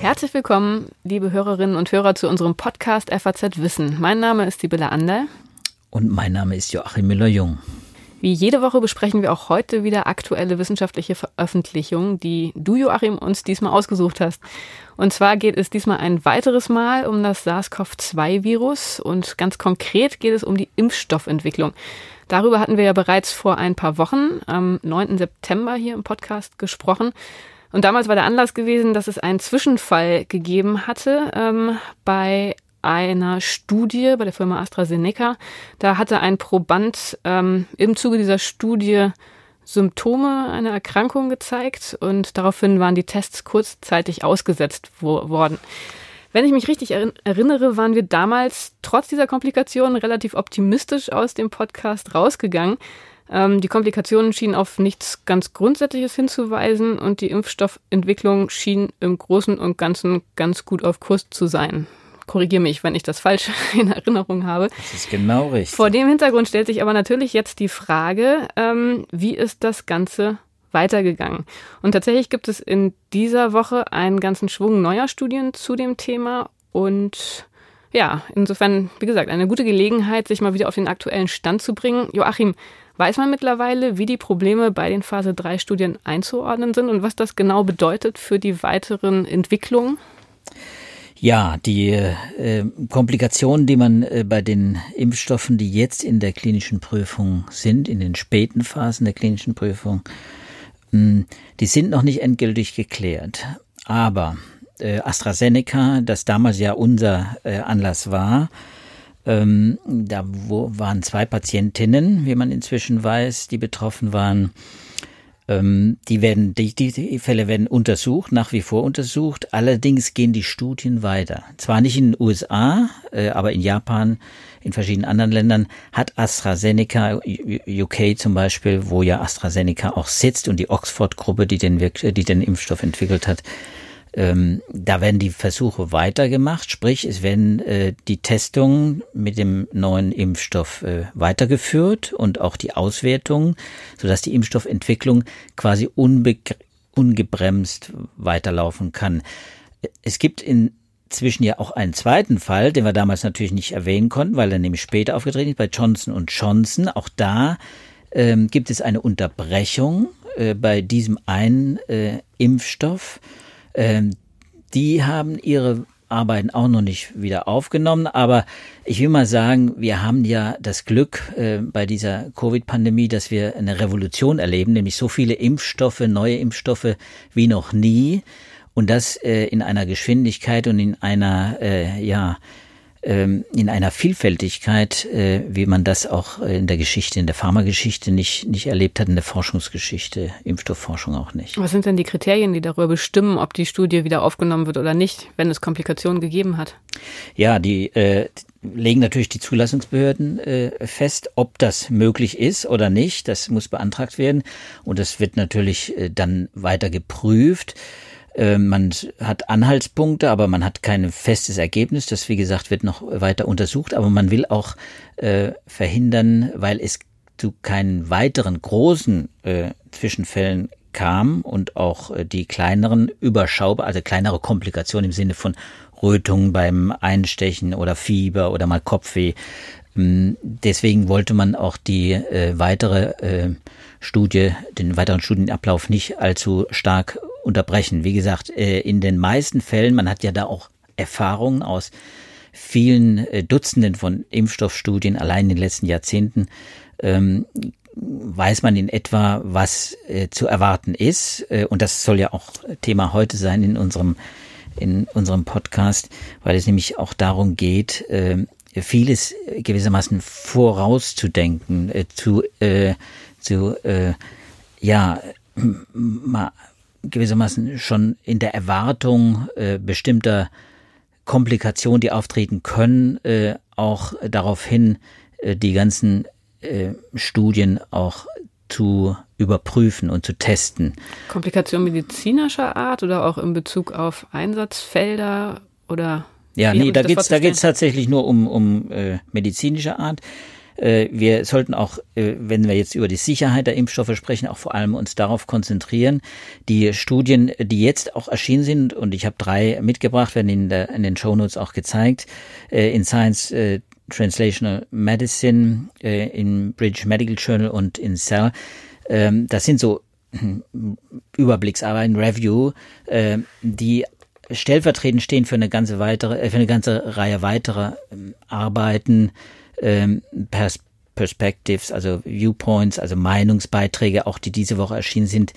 Herzlich willkommen, liebe Hörerinnen und Hörer, zu unserem Podcast FAZ Wissen. Mein Name ist Sibylle Ander. Und mein Name ist Joachim Müller-Jung. Wie jede Woche besprechen wir auch heute wieder aktuelle wissenschaftliche Veröffentlichungen, die du, Joachim, uns diesmal ausgesucht hast. Und zwar geht es diesmal ein weiteres Mal um das SARS-CoV-2-Virus und ganz konkret geht es um die Impfstoffentwicklung. Darüber hatten wir ja bereits vor ein paar Wochen, am 9. September hier im Podcast gesprochen. Und damals war der Anlass gewesen, dass es einen Zwischenfall gegeben hatte ähm, bei einer Studie bei der Firma AstraZeneca. Da hatte ein Proband ähm, im Zuge dieser Studie Symptome einer Erkrankung gezeigt und daraufhin waren die Tests kurzzeitig ausgesetzt wo worden. Wenn ich mich richtig erinnere, waren wir damals trotz dieser Komplikationen relativ optimistisch aus dem Podcast rausgegangen. Ähm, die Komplikationen schienen auf nichts ganz Grundsätzliches hinzuweisen und die Impfstoffentwicklung schien im Großen und Ganzen ganz gut auf Kurs zu sein korrigiere mich, wenn ich das falsch in Erinnerung habe. Das ist genau richtig. Vor dem Hintergrund stellt sich aber natürlich jetzt die Frage, ähm, wie ist das Ganze weitergegangen? Und tatsächlich gibt es in dieser Woche einen ganzen Schwung neuer Studien zu dem Thema und ja, insofern, wie gesagt, eine gute Gelegenheit, sich mal wieder auf den aktuellen Stand zu bringen. Joachim, weiß man mittlerweile, wie die Probleme bei den Phase 3 Studien einzuordnen sind und was das genau bedeutet für die weiteren Entwicklungen? Ja, die äh, Komplikationen, die man äh, bei den Impfstoffen, die jetzt in der klinischen Prüfung sind, in den späten Phasen der klinischen Prüfung, die sind noch nicht endgültig geklärt. Aber äh, AstraZeneca, das damals ja unser äh, Anlass war, ähm, da wo, waren zwei Patientinnen, wie man inzwischen weiß, die betroffen waren. Ähm, die werden, die, die, Fälle werden untersucht, nach wie vor untersucht. Allerdings gehen die Studien weiter. Zwar nicht in den USA, äh, aber in Japan, in verschiedenen anderen Ländern hat AstraZeneca, UK zum Beispiel, wo ja AstraZeneca auch sitzt und die Oxford-Gruppe, die den, die den Impfstoff entwickelt hat, ähm, da werden die Versuche weitergemacht, sprich es werden äh, die Testungen mit dem neuen Impfstoff äh, weitergeführt und auch die Auswertungen, sodass die Impfstoffentwicklung quasi ungebremst weiterlaufen kann. Es gibt inzwischen ja auch einen zweiten Fall, den wir damals natürlich nicht erwähnen konnten, weil er nämlich später aufgetreten ist, bei Johnson Johnson. Auch da ähm, gibt es eine Unterbrechung äh, bei diesem einen äh, Impfstoff. Ähm, die haben ihre Arbeiten auch noch nicht wieder aufgenommen, aber ich will mal sagen, wir haben ja das Glück äh, bei dieser Covid-Pandemie, dass wir eine Revolution erleben, nämlich so viele Impfstoffe, neue Impfstoffe wie noch nie. Und das äh, in einer Geschwindigkeit und in einer äh, ja in einer Vielfältigkeit, äh, wie man das auch in der Geschichte, in der Pharmageschichte nicht, nicht erlebt hat, in der Forschungsgeschichte, Impfstoffforschung auch nicht. Was sind denn die Kriterien, die darüber bestimmen, ob die Studie wieder aufgenommen wird oder nicht, wenn es Komplikationen gegeben hat? Ja, die äh, legen natürlich die Zulassungsbehörden äh, fest, ob das möglich ist oder nicht. Das muss beantragt werden und das wird natürlich äh, dann weiter geprüft. Äh, man hat Anhaltspunkte, aber man hat kein festes Ergebnis. Das, wie gesagt, wird noch weiter untersucht. Aber man will auch äh, verhindern, weil es zu keinen weiteren großen äh, Zwischenfällen kam und auch äh, die kleineren überschaubar, also kleinere Komplikationen im Sinne von Rötungen beim Einstechen oder Fieber oder mal Kopfweh. Ähm, deswegen wollte man auch die äh, weitere äh, Studie, den weiteren Studienablauf nicht allzu stark unterbrechen. Wie gesagt, äh, in den meisten Fällen, man hat ja da auch Erfahrungen aus vielen äh, Dutzenden von Impfstoffstudien allein in den letzten Jahrzehnten, ähm, weiß man in etwa, was äh, zu erwarten ist. und das soll ja auch Thema heute sein in unserem, in unserem Podcast, weil es nämlich auch darum geht, vieles gewissermaßen vorauszudenken, zu, zu ja, mal gewissermaßen schon in der Erwartung äh, bestimmter Komplikationen, die auftreten können, äh, auch daraufhin äh, die ganzen äh, Studien auch zu überprüfen und zu testen. Komplikationen medizinischer Art oder auch in Bezug auf Einsatzfelder oder? Ja, nee, da geht's, da geht's tatsächlich nur um, um äh, medizinische Art. Äh, wir sollten auch, äh, wenn wir jetzt über die Sicherheit der Impfstoffe sprechen, auch vor allem uns darauf konzentrieren. Die Studien, die jetzt auch erschienen sind, und ich habe drei mitgebracht, werden in, der, in den Shownotes auch gezeigt, äh, in Science Translational Medicine, in British Medical Journal und in Cell. Ähm, das sind so hm, Überblicksarbeiten, Review, die stellvertretend stehen für eine ganze weitere, für eine ganze Reihe weiterer ähm, Arbeiten, ähm, Pers Perspectives, also Viewpoints, also Meinungsbeiträge, auch die diese Woche erschienen sind,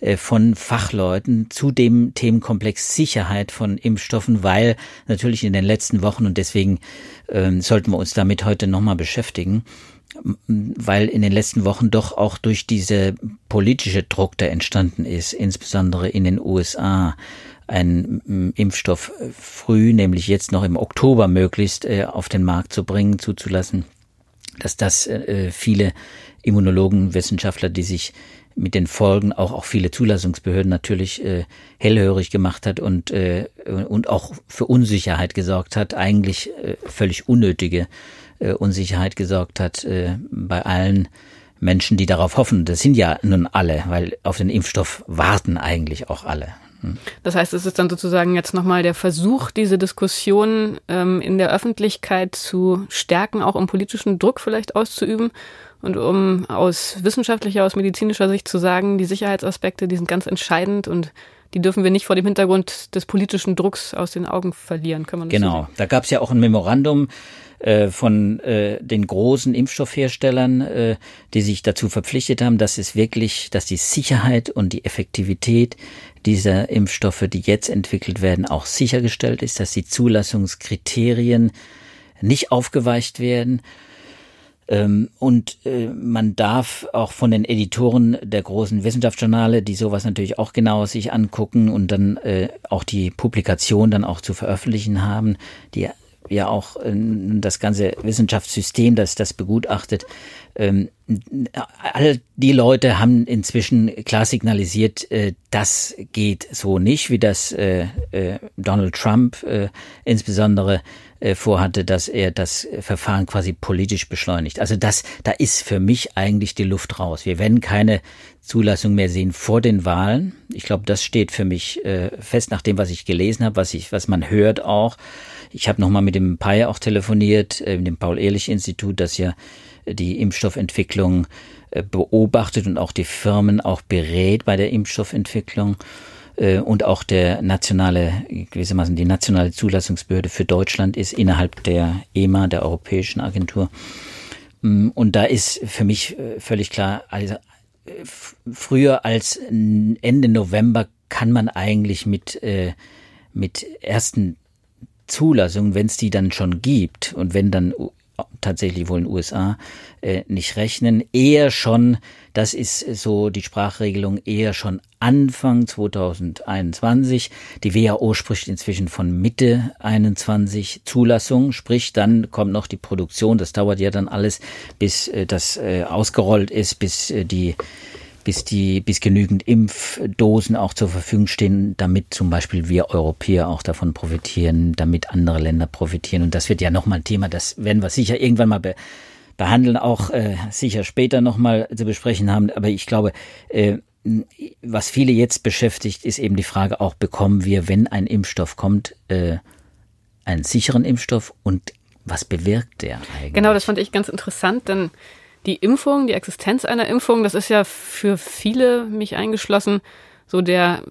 äh, von Fachleuten zu dem Themenkomplex Sicherheit von Impfstoffen, weil natürlich in den letzten Wochen und deswegen ähm, sollten wir uns damit heute nochmal beschäftigen, weil in den letzten Wochen doch auch durch diese politische Druck, der entstanden ist, insbesondere in den USA, einen Impfstoff früh, nämlich jetzt noch im Oktober möglichst äh, auf den Markt zu bringen, zuzulassen, dass das äh, viele Immunologen, Wissenschaftler, die sich mit den Folgen auch auch viele Zulassungsbehörden natürlich äh, hellhörig gemacht hat und äh, und auch für Unsicherheit gesorgt hat, eigentlich äh, völlig unnötige äh, Unsicherheit gesorgt hat äh, bei allen Menschen, die darauf hoffen. Das sind ja nun alle, weil auf den Impfstoff warten eigentlich auch alle. Das heißt, es ist dann sozusagen jetzt nochmal der Versuch, diese Diskussion ähm, in der Öffentlichkeit zu stärken, auch um politischen Druck vielleicht auszuüben und um aus wissenschaftlicher, aus medizinischer Sicht zu sagen, die Sicherheitsaspekte, die sind ganz entscheidend und die dürfen wir nicht vor dem Hintergrund des politischen Drucks aus den Augen verlieren. Kann man das genau, so da gab es ja auch ein Memorandum äh, von äh, den großen Impfstoffherstellern, äh, die sich dazu verpflichtet haben, dass es wirklich, dass die Sicherheit und die Effektivität dieser Impfstoffe, die jetzt entwickelt werden, auch sichergestellt ist, dass die Zulassungskriterien nicht aufgeweicht werden. Ähm, und äh, man darf auch von den Editoren der großen Wissenschaftsjournale, die sowas natürlich auch genau sich angucken und dann äh, auch die Publikation dann auch zu veröffentlichen haben, die ja auch äh, das ganze Wissenschaftssystem, das das begutachtet, ähm, all die Leute haben inzwischen klar signalisiert, das geht so nicht, wie das Donald Trump insbesondere äh, vorhatte, dass er das Verfahren quasi politisch beschleunigt. Also das, da ist für mich eigentlich die Luft raus. Wir werden keine Zulassung mehr sehen vor den Wahlen. Ich glaube, das steht für mich äh, fest nach dem, was ich gelesen habe, was ich, was man hört auch. Ich habe nochmal mit dem PAI auch telefoniert, äh, mit dem Paul-Ehrlich-Institut, das ja die Impfstoffentwicklung äh, beobachtet und auch die Firmen auch berät bei der Impfstoffentwicklung äh, und auch der nationale, gewissermaßen die nationale Zulassungsbehörde für Deutschland ist innerhalb der EMA, der Europäischen Agentur. Mm, und da ist für mich äh, völlig klar, also früher als Ende November kann man eigentlich mit, mit ersten Zulassungen, wenn es die dann schon gibt und wenn dann tatsächlich wohl in den USA äh, nicht rechnen. Eher schon, das ist so die Sprachregelung, eher schon Anfang 2021. Die WHO spricht inzwischen von Mitte 21 Zulassung, sprich dann kommt noch die Produktion. Das dauert ja dann alles, bis äh, das äh, ausgerollt ist, bis die bis die, bis genügend Impfdosen auch zur Verfügung stehen, damit zum Beispiel wir Europäer auch davon profitieren, damit andere Länder profitieren. Und das wird ja nochmal ein Thema, das werden wir sicher irgendwann mal be behandeln, auch äh, sicher später nochmal zu besprechen haben. Aber ich glaube, äh, was viele jetzt beschäftigt, ist eben die Frage auch, bekommen wir, wenn ein Impfstoff kommt, äh, einen sicheren Impfstoff und was bewirkt der eigentlich? Genau, das fand ich ganz interessant, denn die Impfung, die Existenz einer Impfung, das ist ja für viele, mich eingeschlossen, so der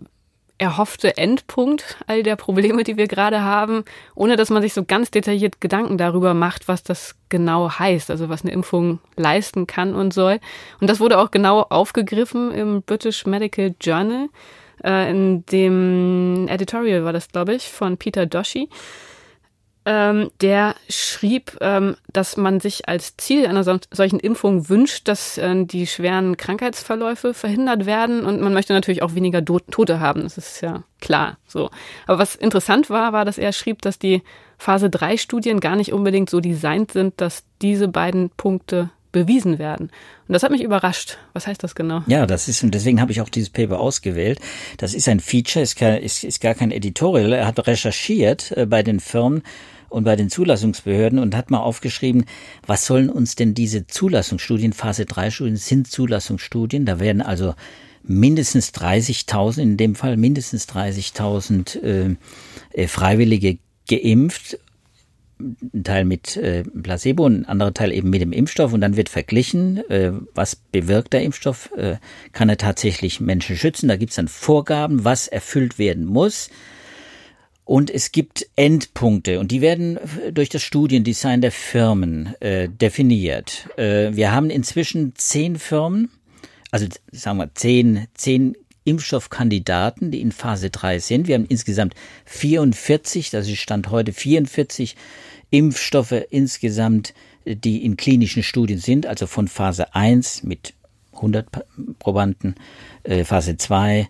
erhoffte Endpunkt all der Probleme, die wir gerade haben, ohne dass man sich so ganz detailliert Gedanken darüber macht, was das genau heißt, also was eine Impfung leisten kann und soll. Und das wurde auch genau aufgegriffen im British Medical Journal, äh, in dem Editorial war das, glaube ich, von Peter Doshi ähm, der schrieb, ähm, dass man sich als Ziel einer so solchen Impfung wünscht, dass äh, die schweren Krankheitsverläufe verhindert werden und man möchte natürlich auch weniger Do Tote haben. Das ist ja klar. So. Aber was interessant war, war, dass er schrieb, dass die Phase 3 Studien gar nicht unbedingt so designt sind, dass diese beiden Punkte bewiesen werden. Und das hat mich überrascht. Was heißt das genau? Ja, das ist, und deswegen habe ich auch dieses Paper ausgewählt. Das ist ein Feature, ist, kein, ist, ist gar kein Editorial. Er hat recherchiert äh, bei den Firmen und bei den Zulassungsbehörden und hat mal aufgeschrieben, was sollen uns denn diese Zulassungsstudien, Phase 3 Studien sind Zulassungsstudien, da werden also mindestens 30.000, in dem Fall mindestens 30.000 äh, äh, Freiwillige geimpft ein Teil mit äh, Placebo, ein anderer Teil eben mit dem Impfstoff und dann wird verglichen, äh, was bewirkt der Impfstoff, äh, kann er tatsächlich Menschen schützen. Da gibt es dann Vorgaben, was erfüllt werden muss. Und es gibt Endpunkte und die werden durch das Studiendesign der Firmen äh, definiert. Äh, wir haben inzwischen zehn Firmen, also sagen wir zehn, zehn Impfstoffkandidaten, die in Phase 3 sind. Wir haben insgesamt 44, das ist Stand heute 44 Impfstoffe insgesamt, die in klinischen Studien sind, also von Phase 1 mit 100 Probanden, äh, Phase 2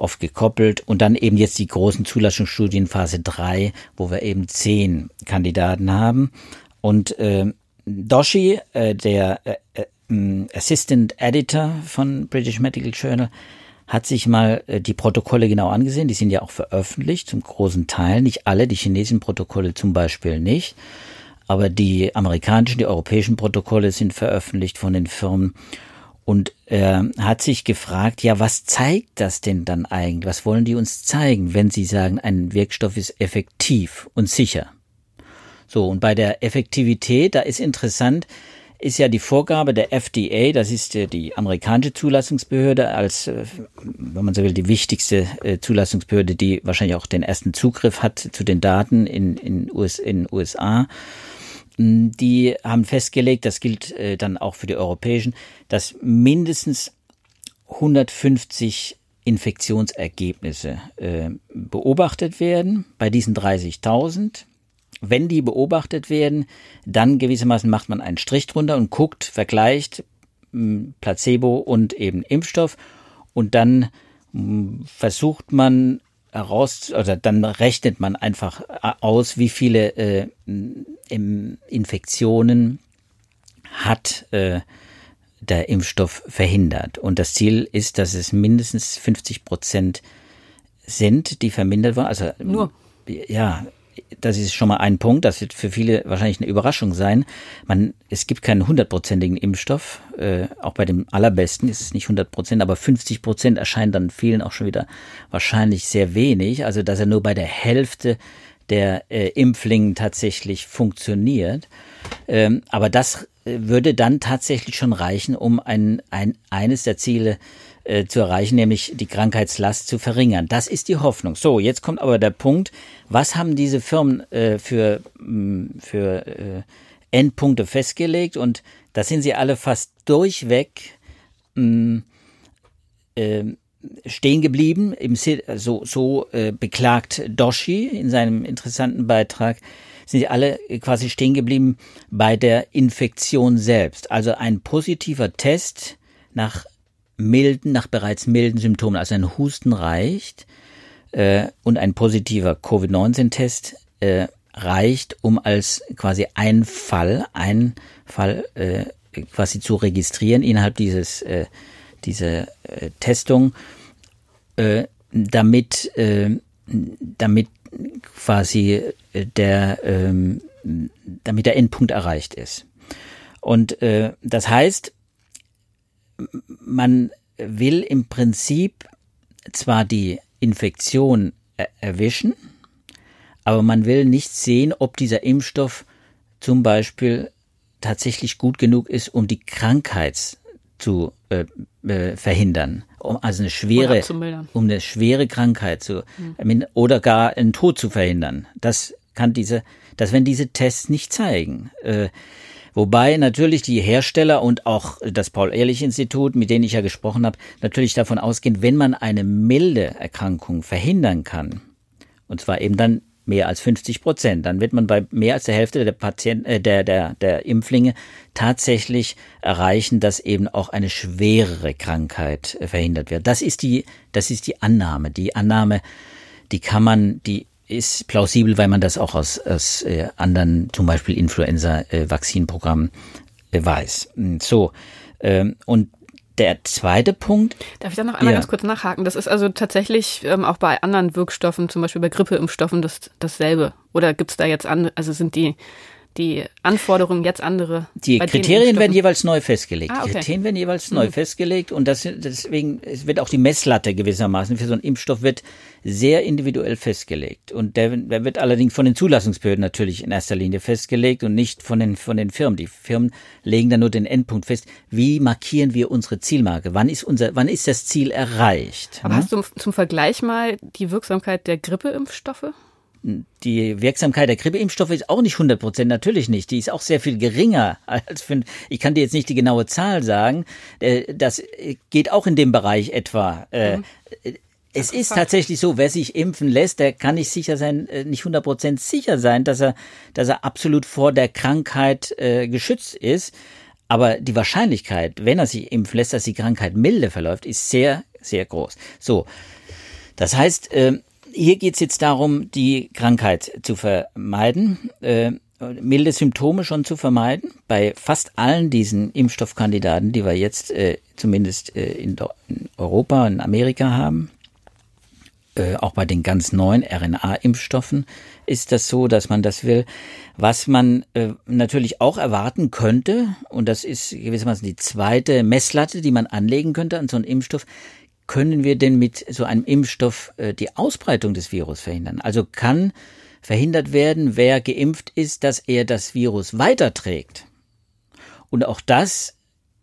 oft gekoppelt und dann eben jetzt die großen Zulassungsstudien Phase 3, wo wir eben zehn Kandidaten haben. Und äh, Doshi, äh, der äh, äh, Assistant Editor von British Medical Journal, hat sich mal äh, die Protokolle genau angesehen. Die sind ja auch veröffentlicht, zum großen Teil. Nicht alle, die chinesischen Protokolle zum Beispiel nicht. Aber die amerikanischen, die europäischen Protokolle sind veröffentlicht von den Firmen. Und er hat sich gefragt, ja, was zeigt das denn dann eigentlich? Was wollen die uns zeigen, wenn sie sagen, ein Wirkstoff ist effektiv und sicher? So, und bei der Effektivität, da ist interessant, ist ja die Vorgabe der FDA, das ist die amerikanische Zulassungsbehörde, als, äh, wenn man so will, die wichtigste äh, Zulassungsbehörde, die wahrscheinlich auch den ersten Zugriff hat zu den Daten in, in, US, in USA. Die haben festgelegt, das gilt äh, dann auch für die europäischen, dass mindestens 150 Infektionsergebnisse beobachtet werden. Bei diesen 30.000 wenn die beobachtet werden, dann gewissermaßen macht man einen Strich drunter und guckt, vergleicht hm, Placebo und eben Impfstoff. Und dann hm, versucht man heraus, oder dann rechnet man einfach äh, aus, wie viele äh, Infektionen hat äh, der Impfstoff verhindert. Und das Ziel ist, dass es mindestens 50 Prozent sind, die vermindert wurden. Also nur ja, das ist schon mal ein Punkt, das wird für viele wahrscheinlich eine Überraschung sein. Man, es gibt keinen hundertprozentigen Impfstoff, äh, auch bei dem allerbesten ist es nicht 100 Prozent, aber 50 Prozent erscheint dann vielen auch schon wieder wahrscheinlich sehr wenig. Also dass er nur bei der Hälfte der äh, Impflingen tatsächlich funktioniert. Ähm, aber das äh, würde dann tatsächlich schon reichen, um ein, ein, eines der Ziele äh, zu erreichen, nämlich die Krankheitslast zu verringern. Das ist die Hoffnung. So, jetzt kommt aber der Punkt, was haben diese Firmen äh, für, mh, mm, für äh, Endpunkte festgelegt? Und da sind sie alle fast durchweg mh, mm, äh, stehen geblieben. Im, so so äh, beklagt Doshi in seinem interessanten Beitrag sind sie alle quasi stehen geblieben bei der Infektion selbst. Also ein positiver Test nach milden, nach bereits milden Symptomen, also ein Husten reicht äh, und ein positiver Covid-19-Test äh, reicht, um als quasi ein Fall, ein Fall äh, quasi zu registrieren innerhalb dieses äh, diese äh, Testung, äh, damit äh, damit quasi äh, der ähm, damit der Endpunkt erreicht ist. Und äh, das heißt, man will im Prinzip zwar die Infektion erwischen, aber man will nicht sehen, ob dieser Impfstoff zum Beispiel tatsächlich gut genug ist, um die Krankheit zu äh, äh, verhindern, um also eine schwere, um eine schwere Krankheit zu mhm. oder gar einen Tod zu verhindern. Das kann diese, das werden diese Tests nicht zeigen. Äh, Wobei natürlich die Hersteller und auch das Paul-Ehrlich-Institut, mit denen ich ja gesprochen habe, natürlich davon ausgehen, wenn man eine milde Erkrankung verhindern kann, und zwar eben dann mehr als 50 Prozent, dann wird man bei mehr als der Hälfte der Patienten, äh, der, der, der Impflinge tatsächlich erreichen, dass eben auch eine schwerere Krankheit äh, verhindert wird. Das ist die, das ist die Annahme. Die Annahme, die kann man, die ist plausibel, weil man das auch aus, aus äh, anderen, zum Beispiel Influenza-Vakzinprogrammen äh, weiß. So, ähm, und der zweite Punkt. Darf ich da noch einmal ja. ganz kurz nachhaken? Das ist also tatsächlich ähm, auch bei anderen Wirkstoffen, zum Beispiel bei Grippeimpfstoffen, das, dasselbe. Oder gibt es da jetzt andere, also sind die die Anforderungen jetzt andere? Die Kriterien werden jeweils neu festgelegt. Ah, okay. Die Kriterien werden jeweils mhm. neu festgelegt und das, deswegen es wird auch die Messlatte gewissermaßen für so einen Impfstoff wird sehr individuell festgelegt. Und der, der wird allerdings von den Zulassungsbehörden natürlich in erster Linie festgelegt und nicht von den, von den Firmen. Die Firmen legen dann nur den Endpunkt fest. Wie markieren wir unsere Zielmarke? Wann ist unser, wann ist das Ziel erreicht? Aber hm? hast du zum Vergleich mal die Wirksamkeit der Grippeimpfstoffe? Die Wirksamkeit der Grippeimpfstoffe ist auch nicht 100 Prozent, natürlich nicht. Die ist auch sehr viel geringer als für, ich kann dir jetzt nicht die genaue Zahl sagen. Äh, das geht auch in dem Bereich etwa. Äh, mhm. Es ist tatsächlich so, wer sich impfen lässt, der kann nicht sicher sein, äh, nicht 100 Prozent sicher sein, dass er, dass er absolut vor der Krankheit äh, geschützt ist. Aber die Wahrscheinlichkeit, wenn er sich impfen lässt, dass die Krankheit milde verläuft, ist sehr, sehr groß. So. Das heißt, äh, hier geht es jetzt darum, die Krankheit zu vermeiden, äh, milde Symptome schon zu vermeiden. Bei fast allen diesen Impfstoffkandidaten, die wir jetzt äh, zumindest äh, in, in, Europa und Amerika haben, äh, auch bei den ganz neuen RNA-Impfstoffen ist das so, dass man das will. Was man äh, natürlich auch erwarten könnte, und das ist gewissermaßen die zweite Messlatte, die man anlegen könnte an so einen Impfstoff, können wir denn mit so einem Impfstoff äh, die Ausbreitung des Virus verhindern? Also kann verhindert werden, wer geimpft ist, dass er das Virus weiterträgt. Und auch das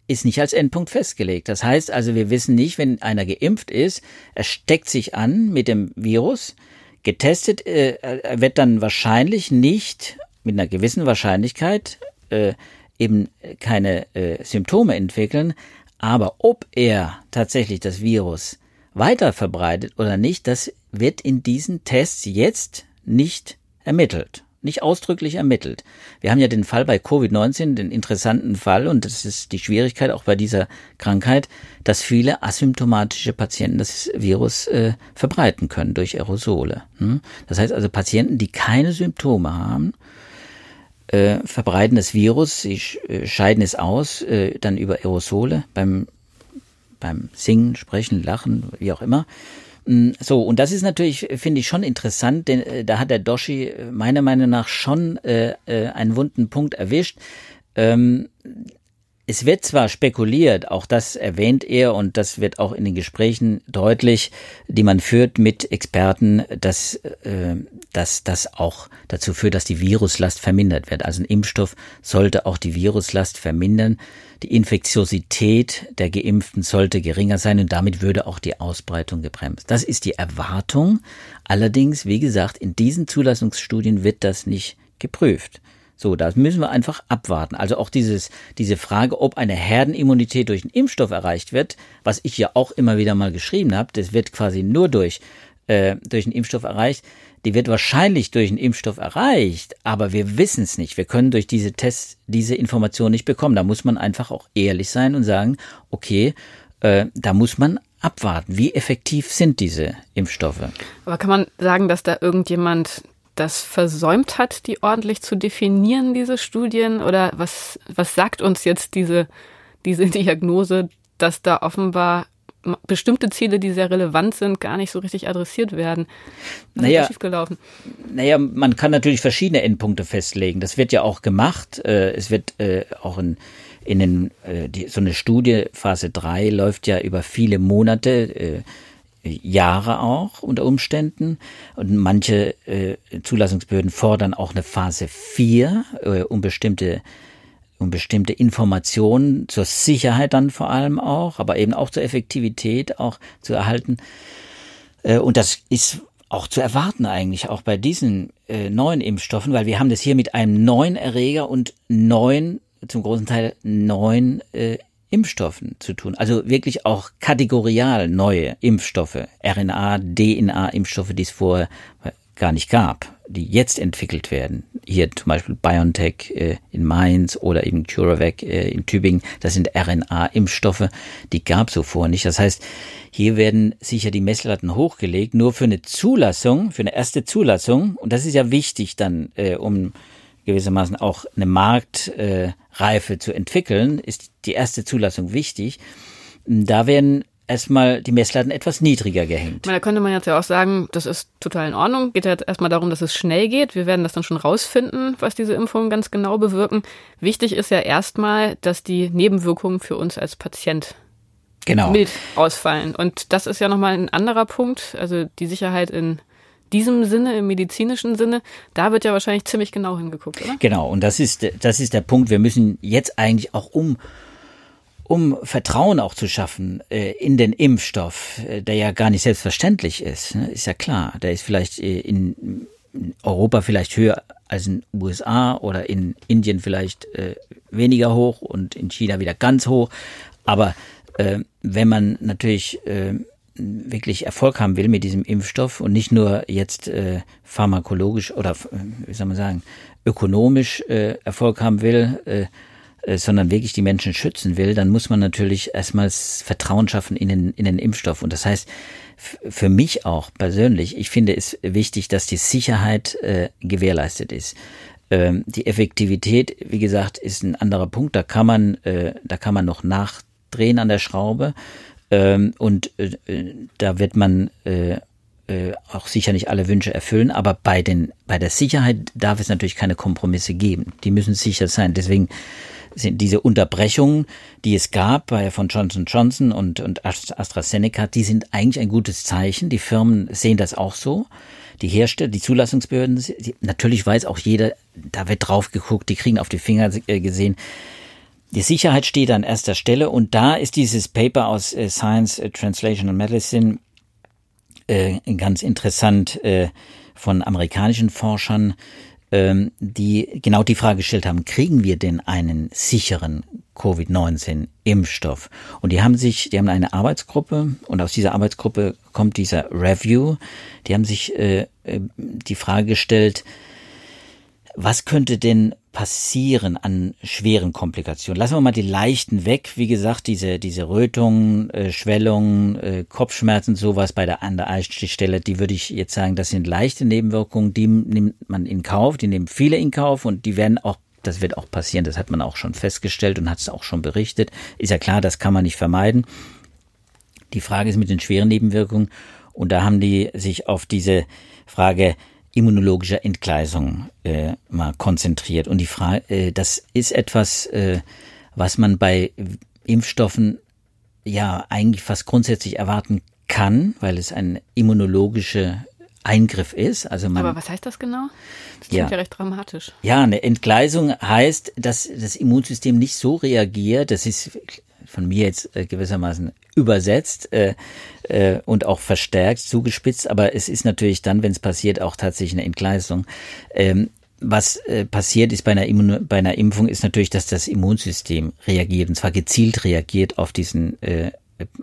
ist nicht als Endpunkt festgelegt. Das heißt also, wir wissen nicht, wenn einer geimpft ist, er steckt sich an mit dem Virus, getestet, äh, er wird dann wahrscheinlich nicht mit einer gewissen Wahrscheinlichkeit äh, eben keine äh, Symptome entwickeln, aber ob er tatsächlich das Virus weiter verbreitet oder nicht, das wird in diesen Tests jetzt nicht ermittelt, nicht ausdrücklich ermittelt. Wir haben ja den Fall bei Covid-19, den interessanten Fall, und das ist die Schwierigkeit auch bei dieser Krankheit, dass viele asymptomatische Patienten das Virus äh, verbreiten können durch Aerosole. Hm? Das heißt also Patienten, die keine Symptome haben, äh, verbreiten das Virus, sie äh, scheiden es aus, äh, dann über Aerosole beim, beim Singen, Sprechen, Lachen, wie auch immer. Mm, so, und das ist natürlich, finde ich, schon interessant, denn äh, da hat der Doshi äh, meiner Meinung nach schon äh, äh, einen wunden Punkt erwischt. Ähm, es wird zwar spekuliert, auch das erwähnt er und das wird auch in den Gesprächen deutlich, die man führt mit Experten, dass, äh, dass das auch dazu führt, dass die Viruslast vermindert wird. Also ein Impfstoff sollte auch die Viruslast vermindern. Die Infektiosität der Geimpften sollte geringer sein und damit würde auch die Ausbreitung gebremst. Das ist die Erwartung. Allerdings, wie gesagt, in diesen Zulassungsstudien wird das nicht geprüft. So, das müssen wir einfach abwarten. Also auch dieses, diese Frage, ob eine Herdenimmunität durch einen Impfstoff erreicht wird, was ich ja auch immer wieder mal geschrieben habe, das wird quasi nur durch, äh, durch einen Impfstoff erreicht. Die wird wahrscheinlich durch einen Impfstoff erreicht, aber wir wissen es nicht. Wir können durch diese Tests diese Information nicht bekommen. Da muss man einfach auch ehrlich sein und sagen, okay, äh, da muss man abwarten. Wie effektiv sind diese Impfstoffe? Aber kann man sagen, dass da irgendjemand das versäumt hat, die ordentlich zu definieren, diese Studien? Oder was, was sagt uns jetzt diese, diese Diagnose, dass da offenbar bestimmte Ziele, die sehr relevant sind, gar nicht so richtig adressiert werden. Was naja, ist schiefgelaufen? Naja, man kann natürlich verschiedene Endpunkte festlegen. Das wird ja auch gemacht. Äh, es wird äh, auch in, in den, äh, so eine Studie, Phase 3, läuft ja über viele Monate. Jahre auch unter Umständen. Und manche äh, Zulassungsbehörden fordern auch eine Phase 4, äh, um bestimmte um bestimmte Informationen zur Sicherheit dann vor allem auch, aber eben auch zur Effektivität auch zu erhalten. Äh, und das ist auch zu erwarten eigentlich, auch bei diesen äh, neuen Impfstoffen, weil wir haben das hier mit einem neuen Erreger und neun, zum großen Teil neun äh, Impfstoffen zu tun. Also wirklich auch kategorial neue Impfstoffe, RNA, DNA-Impfstoffe, die es vorher gar nicht gab, die jetzt entwickelt werden. Hier zum Beispiel BioNTech äh, in Mainz oder eben CureVac äh, in Tübingen. Das sind RNA-Impfstoffe, die gab es so vorher nicht. Das heißt, hier werden sicher die Messlatten hochgelegt, nur für eine Zulassung, für eine erste Zulassung. Und das ist ja wichtig dann, äh, um gewissermaßen auch eine Marktreife zu entwickeln, ist die erste Zulassung wichtig. Da werden erstmal die Messlatten etwas niedriger gehängt. Da könnte man jetzt ja auch sagen, das ist total in Ordnung. Geht ja jetzt erstmal darum, dass es schnell geht. Wir werden das dann schon rausfinden, was diese Impfungen ganz genau bewirken. Wichtig ist ja erstmal, dass die Nebenwirkungen für uns als Patient genau. mild ausfallen. Und das ist ja nochmal ein anderer Punkt. Also die Sicherheit in diesem Sinne, im medizinischen Sinne, da wird ja wahrscheinlich ziemlich genau hingeguckt, oder? Genau, und das ist, das ist der Punkt. Wir müssen jetzt eigentlich auch um um Vertrauen auch zu schaffen äh, in den Impfstoff, äh, der ja gar nicht selbstverständlich ist, ne? ist ja klar. Der ist vielleicht äh, in Europa vielleicht höher als in den USA oder in Indien vielleicht äh, weniger hoch und in China wieder ganz hoch. Aber äh, wenn man natürlich äh, wirklich Erfolg haben will mit diesem Impfstoff und nicht nur jetzt äh, pharmakologisch oder wie soll man sagen ökonomisch äh, Erfolg haben will, äh, äh, sondern wirklich die Menschen schützen will, dann muss man natürlich erstmals Vertrauen schaffen in den, in den Impfstoff. Und das heißt, für mich auch persönlich, ich finde es wichtig, dass die Sicherheit äh, gewährleistet ist. Ähm, die Effektivität, wie gesagt, ist ein anderer Punkt. Da kann man, äh, da kann man noch nachdrehen an der Schraube. Ähm, und äh, da wird man äh, äh, auch sicher nicht alle Wünsche erfüllen, aber bei den bei der Sicherheit darf es natürlich keine Kompromisse geben. Die müssen sicher sein. Deswegen sind diese Unterbrechungen, die es gab bei von Johnson Johnson und, und AstraZeneca, die sind eigentlich ein gutes Zeichen. Die Firmen sehen das auch so. Die Hersteller, die Zulassungsbehörden, die, natürlich weiß auch jeder, da wird drauf geguckt, die kriegen auf die Finger äh, gesehen. Die Sicherheit steht an erster Stelle und da ist dieses Paper aus äh, Science äh, Translational Medicine äh, ganz interessant äh, von amerikanischen Forschern, ähm, die genau die Frage gestellt haben, kriegen wir denn einen sicheren Covid-19-Impfstoff? Und die haben sich, die haben eine Arbeitsgruppe und aus dieser Arbeitsgruppe kommt dieser Review. Die haben sich äh, äh die Frage gestellt, was könnte denn passieren an schweren Komplikationen? Lassen wir mal die leichten weg. Wie gesagt, diese, diese Rötungen, äh, Schwellungen, äh, Kopfschmerzen, sowas bei der, an der Einstichstelle, die würde ich jetzt sagen, das sind leichte Nebenwirkungen, die nimmt man in Kauf, die nehmen viele in Kauf und die werden auch das wird auch passieren, das hat man auch schon festgestellt und hat es auch schon berichtet. Ist ja klar, das kann man nicht vermeiden. Die Frage ist mit den schweren Nebenwirkungen und da haben die sich auf diese Frage immunologischer Entgleisung äh, mal konzentriert. Und die Frage, äh, das ist etwas, äh, was man bei Impfstoffen ja eigentlich fast grundsätzlich erwarten kann, weil es ein immunologischer Eingriff ist. Also man, Aber was heißt das genau? Das klingt ja, ja recht dramatisch. Ja, eine Entgleisung heißt, dass das Immunsystem nicht so reagiert. Das ist von mir jetzt äh, gewissermaßen übersetzt äh, äh, und auch verstärkt, zugespitzt, aber es ist natürlich dann, wenn es passiert, auch tatsächlich eine Entgleisung. Ähm, was äh, passiert ist bei einer, Immun bei einer Impfung, ist natürlich, dass das Immunsystem reagiert, und zwar gezielt reagiert auf diesen äh,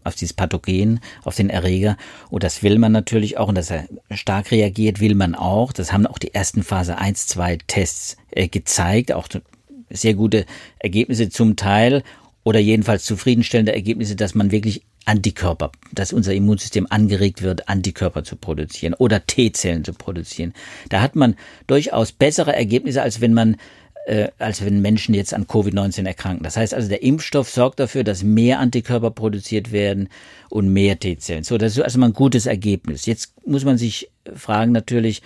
auf dieses Pathogen, auf den Erreger. Und das will man natürlich auch. Und dass er stark reagiert, will man auch. Das haben auch die ersten Phase 1, 2 Tests äh, gezeigt. Auch sehr gute Ergebnisse zum Teil oder jedenfalls zufriedenstellende Ergebnisse, dass man wirklich Antikörper, dass unser Immunsystem angeregt wird, Antikörper zu produzieren oder T-Zellen zu produzieren. Da hat man durchaus bessere Ergebnisse, als wenn man äh, als wenn Menschen jetzt an Covid-19 erkranken. Das heißt also, der Impfstoff sorgt dafür, dass mehr Antikörper produziert werden und mehr T-Zellen. So, das ist also mal ein gutes Ergebnis. Jetzt muss man sich fragen natürlich,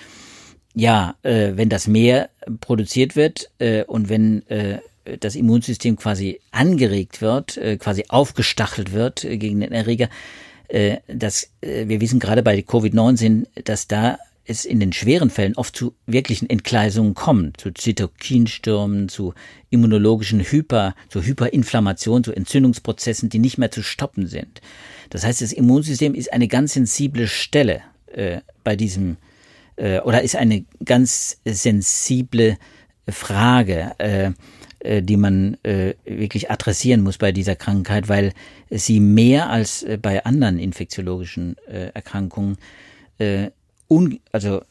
ja, äh, wenn das mehr produziert wird äh, und wenn äh, das Immunsystem quasi angeregt wird, äh, quasi aufgestachelt wird äh, gegen den Erreger, äh, dass wir wissen gerade bei Covid-19, dass da es in den schweren Fällen oft zu wirklichen Entgleisungen kommt, zu Zytokinstürmen, zu immunologischen Hyper, zu Hyperinflammation, zu Entzündungsprozessen, die nicht mehr zu stoppen sind. Das heißt, das Immunsystem ist eine ganz sensible Stelle äh, bei diesem äh, oder ist eine ganz sensible Frage. Äh, die man äh, wirklich adressieren muss bei dieser Krankheit, weil sie mehr als äh, bei anderen infektiologischen äh, Erkrankungen äh, un, also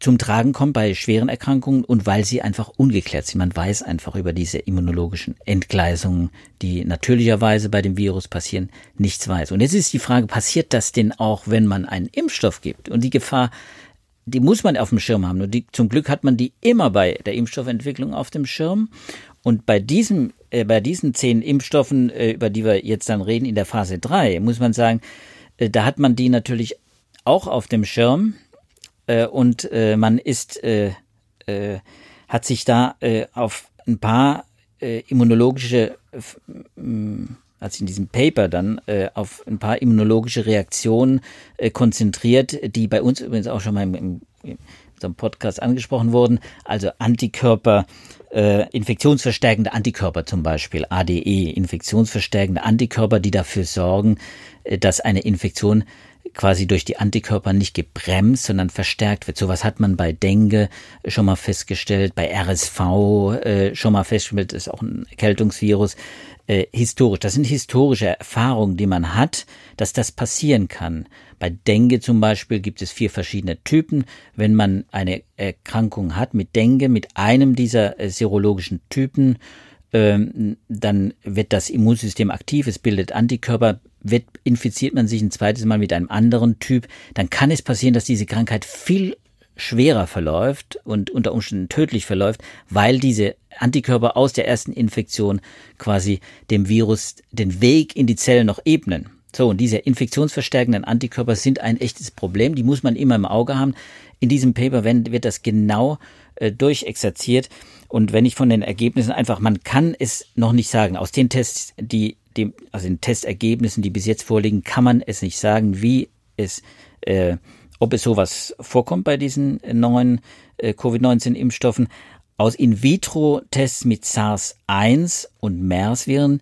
zum Tragen kommt bei schweren Erkrankungen und weil sie einfach ungeklärt sind. Man weiß einfach über diese immunologischen Entgleisungen, die natürlicherweise bei dem Virus passieren, nichts weiß. Und jetzt ist die Frage, passiert das denn auch, wenn man einen Impfstoff gibt? Und die Gefahr die muss man auf dem Schirm haben. Und die, zum Glück hat man die immer bei der Impfstoffentwicklung auf dem Schirm. Und bei diesem äh, bei diesen zehn Impfstoffen, äh, über die wir jetzt dann reden, in der Phase 3, muss man sagen, äh, da hat man die natürlich auch auf dem Schirm äh, und äh, man ist, äh, hat sich da auf ein paar immunologische, also in diesem Paper dann, auf ein paar immunologische Reaktionen konzentriert, die bei uns übrigens auch schon mal im, im, in unserem Podcast angesprochen wurden, also Antikörper, äh, infektionsverstärkende Antikörper zum Beispiel, ADE, infektionsverstärkende Antikörper, die dafür sorgen, äh, dass eine Infektion quasi durch die Antikörper nicht gebremst, sondern verstärkt wird. Sowas hat man bei Dengue schon mal festgestellt, bei RSV äh, schon mal festgestellt, ist auch ein Erkältungsvirus. Äh, historisch, das sind historische Erfahrungen, die man hat, dass das passieren kann. Bei Dengue zum Beispiel gibt es vier verschiedene Typen. Wenn man eine Erkrankung hat mit Dengue, mit einem dieser äh, serologischen Typen, ähm, dann wird das Immunsystem aktiv, es bildet Antikörper, wird, infiziert man sich ein zweites Mal mit einem anderen Typ, dann kann es passieren, dass diese Krankheit viel schwerer verläuft und unter Umständen tödlich verläuft, weil diese Antikörper aus der ersten Infektion quasi dem Virus den Weg in die Zellen noch ebnen. So, und diese infektionsverstärkenden Antikörper sind ein echtes Problem, die muss man immer im Auge haben. In diesem Paper wird das genau äh, durchexerziert. Und wenn ich von den Ergebnissen einfach, man kann es noch nicht sagen, aus den Tests, die dem, also den Testergebnissen, die bis jetzt vorliegen, kann man es nicht sagen, wie es, äh, ob es sowas vorkommt bei diesen neuen äh, Covid-19-Impfstoffen. Aus In-vitro-Tests mit SARS-1 und MERS-Viren,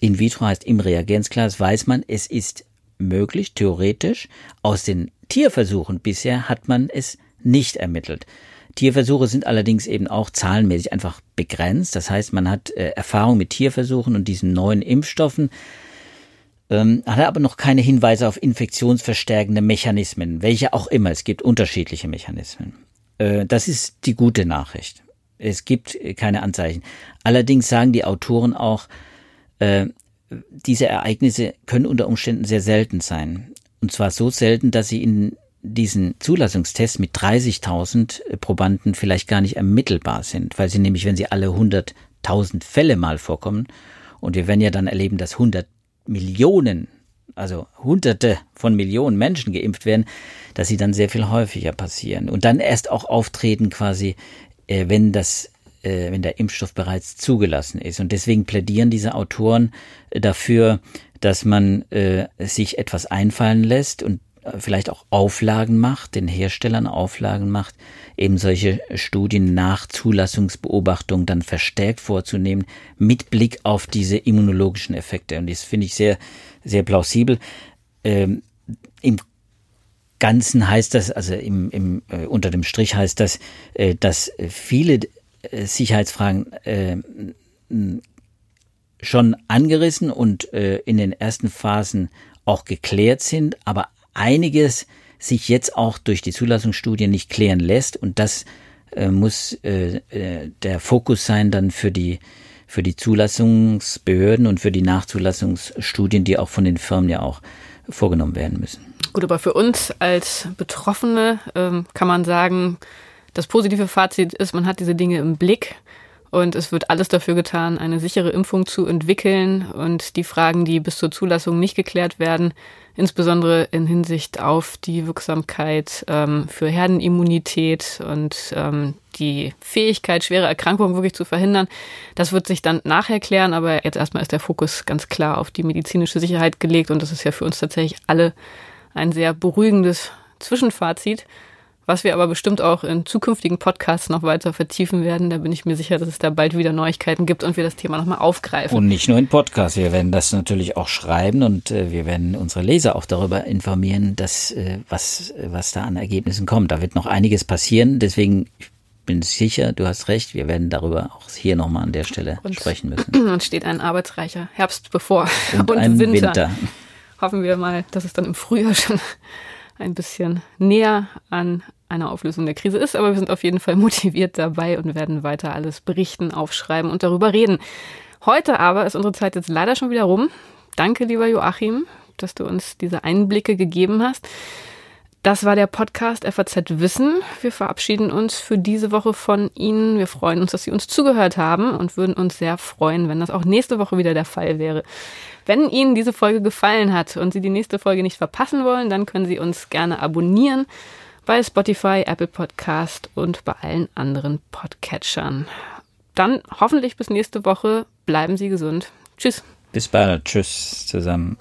in vitro heißt im Reagenzglas, weiß man, es ist möglich, theoretisch. Aus den Tierversuchen bisher hat man es nicht ermittelt. Tierversuche sind allerdings eben auch zahlenmäßig einfach begrenzt. Das heißt, man hat äh, Erfahrung mit Tierversuchen und diesen neuen Impfstoffen, ähm, hat aber noch keine Hinweise auf infektionsverstärkende Mechanismen, welche auch immer. Es gibt unterschiedliche Mechanismen. Äh, das ist die gute Nachricht. Es gibt äh, keine Anzeichen. Allerdings sagen die Autoren auch, äh, diese Ereignisse können unter Umständen sehr selten sein. Und zwar so selten, dass sie in diesen Zulassungstest mit 30.000 äh, Probanden vielleicht gar nicht ermittelbar sind, weil sie nämlich, wenn sie alle 100.000 Fälle mal vorkommen, und wir werden ja dann erleben, dass 100 Millionen, also Hunderte von Millionen Menschen geimpft werden, dass sie dann sehr viel häufiger passieren und dann erst auch auftreten quasi, äh, wenn das äh, wenn der Impfstoff bereits zugelassen ist. Und deswegen plädieren diese Autoren dafür, dass man äh, sich etwas einfallen lässt und vielleicht auch Auflagen macht, den Herstellern Auflagen macht, eben solche Studien nach Zulassungsbeobachtung dann verstärkt vorzunehmen, mit Blick auf diese immunologischen Effekte. Und das finde ich sehr, sehr plausibel. Ähm, Im Ganzen heißt das, also im, im, äh, unter dem Strich heißt das, äh, dass viele äh, Sicherheitsfragen äh, schon angerissen und äh, in den ersten Phasen auch geklärt sind, aber einiges sich jetzt auch durch die Zulassungsstudien nicht klären lässt und das äh, muss äh, äh, der Fokus sein dann für die für die Zulassungsbehörden und für die Nachzulassungsstudien, die auch von den Firmen ja auch vorgenommen werden müssen. Gut, aber für uns als Betroffene ähm, kann man sagen, das positive Fazit ist, man hat diese Dinge im Blick und es wird alles dafür getan, eine sichere Impfung zu entwickeln und die Fragen, die bis zur Zulassung nicht geklärt werden, insbesondere in Hinsicht auf die Wirksamkeit ähm, für Herdenimmunität und ähm, die Fähigkeit, schwere Erkrankungen wirklich zu verhindern. Das wird sich dann nachher klären, aber jetzt erstmal ist der Fokus ganz klar auf die medizinische Sicherheit gelegt und das ist ja für uns tatsächlich alle ein sehr beruhigendes Zwischenfazit was wir aber bestimmt auch in zukünftigen Podcasts noch weiter vertiefen werden. Da bin ich mir sicher, dass es da bald wieder Neuigkeiten gibt und wir das Thema nochmal aufgreifen. Und nicht nur in Podcasts, wir werden das natürlich auch schreiben und äh, wir werden unsere Leser auch darüber informieren, dass äh, was, was da an Ergebnissen kommt. Da wird noch einiges passieren, deswegen ich bin sicher, du hast recht, wir werden darüber auch hier nochmal an der Stelle und, sprechen müssen. Uns steht ein arbeitsreicher Herbst bevor und, und ein Winter. Winter. Hoffen wir mal, dass es dann im Frühjahr schon ein bisschen näher an einer Auflösung der Krise ist, aber wir sind auf jeden Fall motiviert dabei und werden weiter alles berichten, aufschreiben und darüber reden. Heute aber ist unsere Zeit jetzt leider schon wieder rum. Danke, lieber Joachim, dass du uns diese Einblicke gegeben hast. Das war der Podcast FAZ Wissen. Wir verabschieden uns für diese Woche von Ihnen. Wir freuen uns, dass Sie uns zugehört haben und würden uns sehr freuen, wenn das auch nächste Woche wieder der Fall wäre. Wenn Ihnen diese Folge gefallen hat und Sie die nächste Folge nicht verpassen wollen, dann können Sie uns gerne abonnieren bei Spotify, Apple Podcast und bei allen anderen Podcatchern. Dann hoffentlich bis nächste Woche. Bleiben Sie gesund. Tschüss. Bis bald. Tschüss zusammen.